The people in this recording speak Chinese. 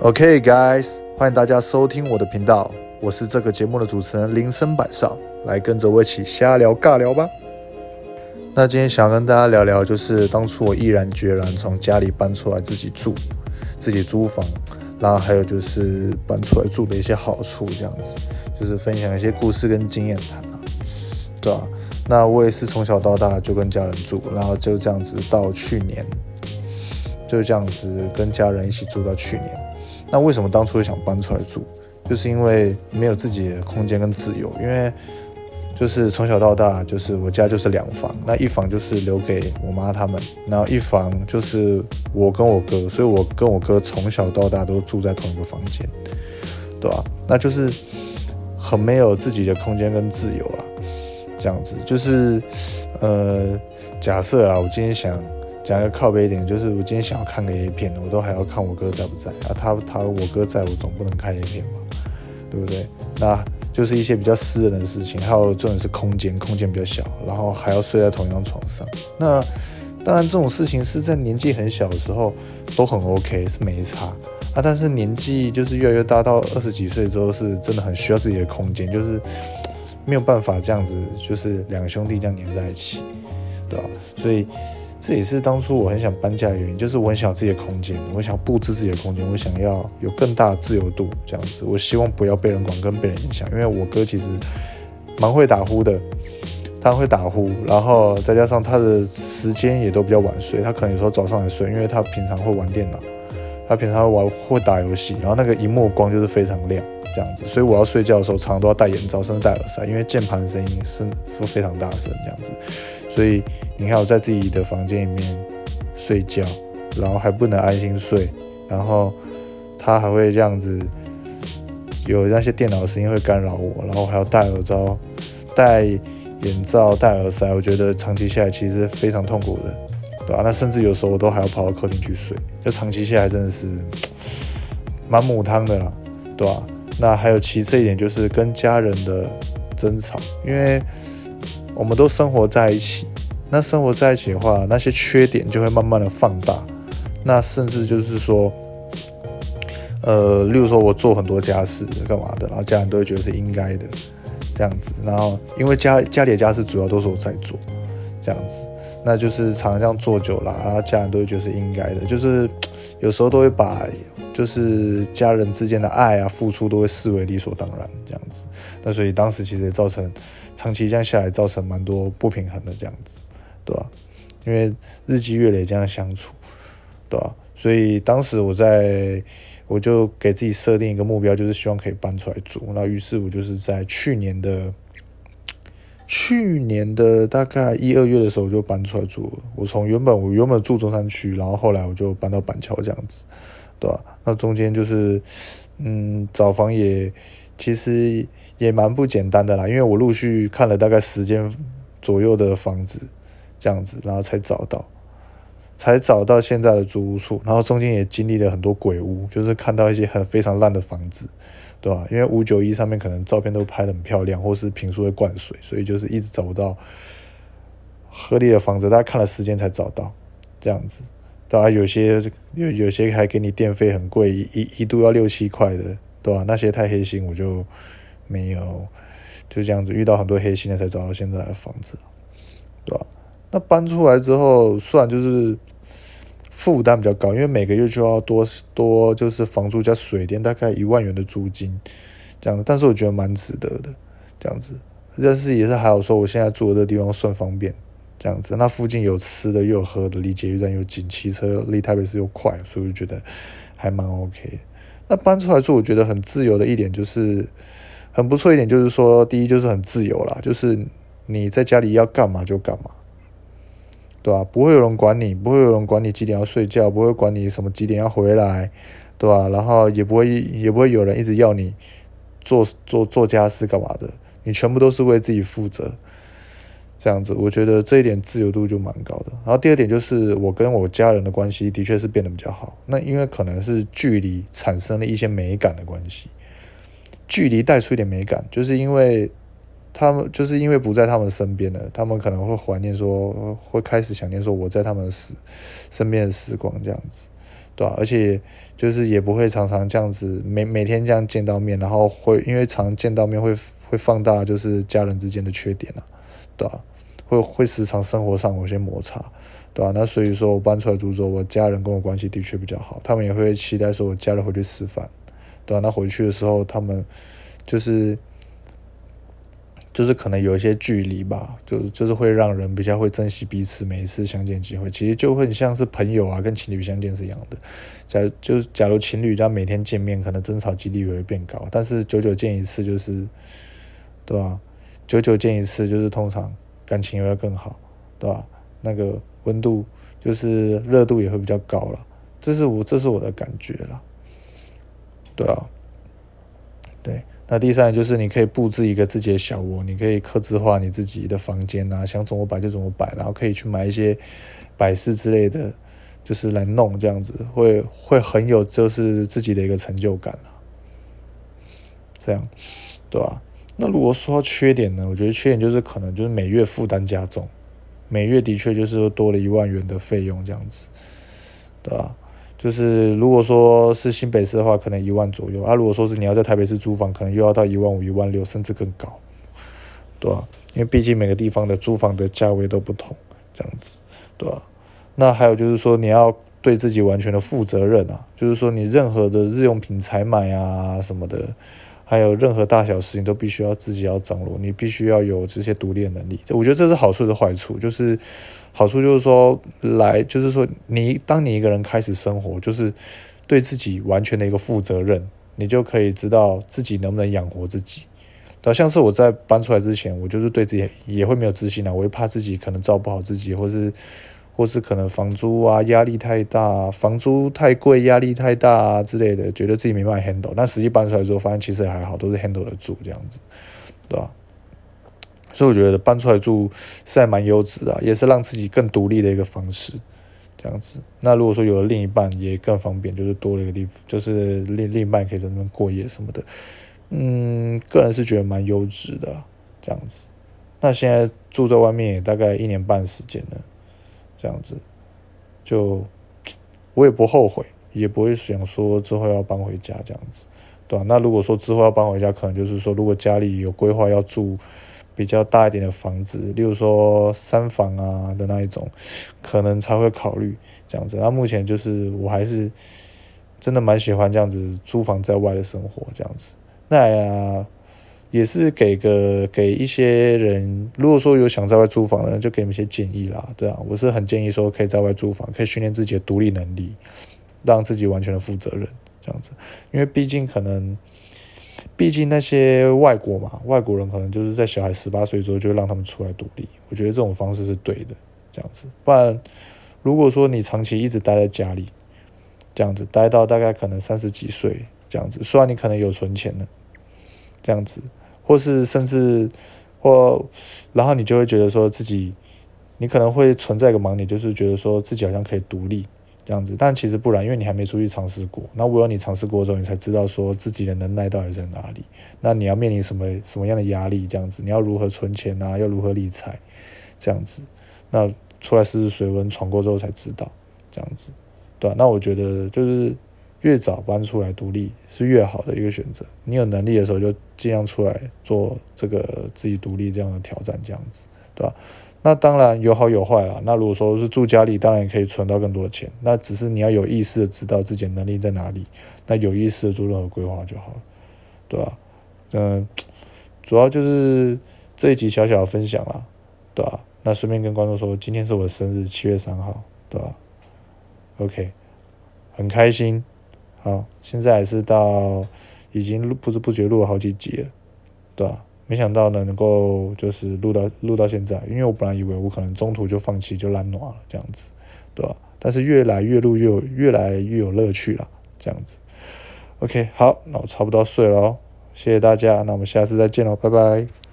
OK guys，欢迎大家收听我的频道，我是这个节目的主持人林森板少，来跟着我一起瞎聊尬聊吧。那今天想跟大家聊聊，就是当初我毅然决然从家里搬出来自己住，自己租房，然后还有就是搬出来住的一些好处，这样子，就是分享一些故事跟经验谈啊，对吧、那我也是从小到大就跟家人住，然后就这样子到去年，就这样子跟家人一起住到去年。那为什么当初会想搬出来住？就是因为没有自己的空间跟自由，因为就是从小到大，就是我家就是两房，那一房就是留给我妈他们，然后一房就是我跟我哥，所以我跟我哥从小到大都住在同一个房间，对吧、那就是很没有自己的空间跟自由啊，这样子就是呃，假设啊，我今天想讲一个靠背一点，就是我今天想要看个 A 片，我都还要看我哥在不在啊，他他我哥在我总不能看 A 片嘛，对不对？那就是一些比较私人的事情，还有重点是空间，空间比较小，然后还要睡在同一张床上。那当然这种事情是在年纪很小的时候都很 OK，是没差啊。但是年纪就是越来越大，到二十几岁之后，是真的很需要自己的空间，就是没有办法这样子，就是两个兄弟这样黏在一起，对吧、所以这也是当初我很想搬家的原因，就是我很想有自己的空间，我想布置自己的空间，我想要有更大的自由度，这样子。我希望不要被人管跟被人影响，因为我哥其实蛮会打呼的，他会打呼，然后再加上他的时间也都比较晚睡，他可能有时候早上才睡，因为他平常会玩电脑，他平常会玩会打游戏，然后那个荧幕光就是非常亮。这样子，所以我要睡觉的时候，常常都要戴眼罩，甚至戴耳塞，因为键盘声音是是非常大声这样子。所以你看我在自己的房间里面睡觉，然后还不能安心睡，然后他还会这样子，有那些电脑声音会干扰我，然后还要戴耳罩、戴眼罩、戴耳塞，我觉得长期下来其实非常痛苦的，对吧、那甚至有时候我都还要跑到客厅去睡，就长期下来真的是蛮母汤的啦，对吧、那还有其次一点就是跟家人的争吵，因为我们都生活在一起，那生活在一起的话，那些缺点就会慢慢的放大，那甚至就是说，呃，例如说我做很多家事干嘛的，然后家人都会觉得是应该的，这样子，然后因为家家里的家事主要都是我在做，这样子，那就是常常这样做久了，然后家人都会觉得是应该的，就是有时候都会把就是家人之间的爱啊、付出都会视为理所当然这样子，那所以当时其实也造成长期这样下来，造成蛮多不平衡的这样子，对吧、因为日积月累这样相处，对吧、所以当时我在我就给自己设定一个目标，就是希望可以搬出来住。那于是我就是在去年的去年的大概一二月的时候我就搬出来住了。我从原本我原本住中山区，然后后来我就搬到板桥这样子，对吧、那中间就是嗯找房也其实也蛮不简单的啦，因为我陆续看了大概十间左右的房子这样子，然后才找到。才找到现在的租屋处，然后中间也经历了很多鬼屋，就是看到一些很非常烂的房子，对吧？因为五九一上面可能照片都拍得很漂亮，或是评书会灌水，所以就是一直找不到合理的房子，大概看了时间才找到，这样子。对啊，有些有有些还给你电费很贵，一一度要六七块的，对吧、那些太黑心，我就没有，就这样子遇到很多黑心的才找到现在的房子，对吧、那搬出来之后，虽然就是负担比较高，因为每个月就要多多就是房租加水电，大概一万元的租金这样，但是我觉得蛮值得的这样子。但是也是还好说，我现在住的这地方算方便这样子，那附近有吃的又有喝的，离捷运站又近，骑车离台北市又快，所以觉得还蛮 OK。那搬出来住，我觉得很自由的一点就是很不错一点，就是说第一就是很自由啦，就是你在家里要干嘛就干嘛。对吧、不会有人管你，不会有人管你几点要睡觉，不会管你什么几点要回来，对吧、然后也不会也不会有人一直要你做做做家事干嘛的，你全部都是为自己负责。这样子，我觉得这一点自由度就蛮高的。然后第二点就是我跟我家人的关系的确是变得比较好。那因为可能是距离产生了一些美感的关系，距离带出一点美感，就是因为他们就是因为不在他们身边了，他们可能会怀念说，会开始想念说我在他们时身边的时光这样子，对吧？而且就是也不会常常这样子每每天这样见到面，然后会因为常见到面会会放大就是家人之间的缺点啊，对吧？会会时常生活上有些摩擦，对吧？那所以说我搬出来住之后，我家人跟我关系的确比较好，他们也会期待说我家人回去吃饭，对吧？那回去的时候他们就是。就是可能有一些距离吧，就就是会让人比较会珍惜彼此每一次相见机会。其实就会像是朋友啊，跟情侣相见是一样的。假就是假如情侣要每天见面，可能争吵几率也会变高。但是久久见一次，就是对吧？久久见一次，就是通常感情也会更好，对吧？那个温度就是热度也会比较高了。这是我这是我的感觉了，对啊，对。那第三就是你可以布置一个自己的小窝，你可以刻字化你自己的房间啊，想怎么摆就怎么摆，然后可以去买一些摆饰之类的，就是来弄这样子，会会很有就是自己的一个成就感了。这样，对吧？那如果说缺点呢？我觉得缺点就是可能就是每月负担加重，每月的确就是多了一万元的费用这样子，对吧？就是如果说是新北市的话，可能一万左右啊。如果说是你要在台北市租房，可能又要到一万五、一万六，甚至更高，对吧？因为毕竟每个地方的租房的价位都不同，这样子，对吧？那还有就是说，你要对自己完全的负责任啊，就是说你任何的日用品采买啊什么的。还有任何大小事情都必须要自己要掌握，你必须要有这些独立的能力。我觉得这是好处的坏处，就是好处就是说来，就是说你当你一个人开始生活，就是对自己完全的一个负责任，你就可以知道自己能不能养活自己。对，像是我在搬出来之前，我就是对自己也会没有自信啊，我会怕自己可能照不好自己，或是。或是可能房租啊压力太大，房租太贵压力太大啊之类的，觉得自己没办法 handle。但实际搬出来之后，发现其实还好，都是 handle 得住这样子，对吧？所以我觉得搬出来住是还蛮优质的，也是让自己更独立的一个方式，这样子。那如果说有了另一半，也更方便，就是多了一个地方，就是另另一半可以在那边过夜什么的。嗯，个人是觉得蛮优质的，这样子。那现在住在外面也大概一年半时间了。这样子，就我也不后悔，也不会想说之后要搬回家这样子，对吧？那如果说之后要搬回家，可能就是说，如果家里有规划要住比较大一点的房子，例如说三房啊的那一种，可能才会考虑这样子。那目前就是我还是真的蛮喜欢这样子租房在外的生活这样子。那呀。也是给个给一些人，如果说有想在外租房的人，就给你们一些建议啦，对啊，我是很建议说可以在外租房，可以训练自己的独立能力，让自己完全的负责任这样子，因为毕竟可能，毕竟那些外国嘛，外国人可能就是在小孩十八岁之后就让他们出来独立，我觉得这种方式是对的，这样子，不然如果说你长期一直待在家里，这样子待到大概可能三十几岁这样子，虽然你可能有存钱的，这样子。或是甚至，或，然后你就会觉得说自己，你可能会存在一个盲点，就是觉得说自己好像可以独立这样子，但其实不然，因为你还没出去尝试过。那唯有你尝试过之后，你才知道说自己的能耐到底在哪里。那你要面临什么什么样的压力？这样子，你要如何存钱啊？要如何理财？这样子，那出来试试水温，闯过之后才知道，这样子，对那我觉得就是。越早搬出来独立是越好的一个选择。你有能力的时候就尽量出来做这个自己独立这样的挑战，这样子，对吧？那当然有好有坏啦。那如果说是住家里，当然也可以存到更多的钱。那只是你要有意识的知道自己的能力在哪里，那有意识的做任何规划就好了，对吧？嗯，主要就是这一集小小的分享啦，对吧？那顺便跟观众说，今天是我的生日，七月三号，对吧？OK，很开心。好，现在还是到已经不知不觉录了好几集了，对吧？没想到呢，能够就是录到录到现在，因为我本来以为我可能中途就放弃就烂暖了这样子，对吧？但是越来越录越越来越有乐趣了，这样子。OK，好，那我差不多睡了哦，谢谢大家，那我们下次再见喽，拜拜。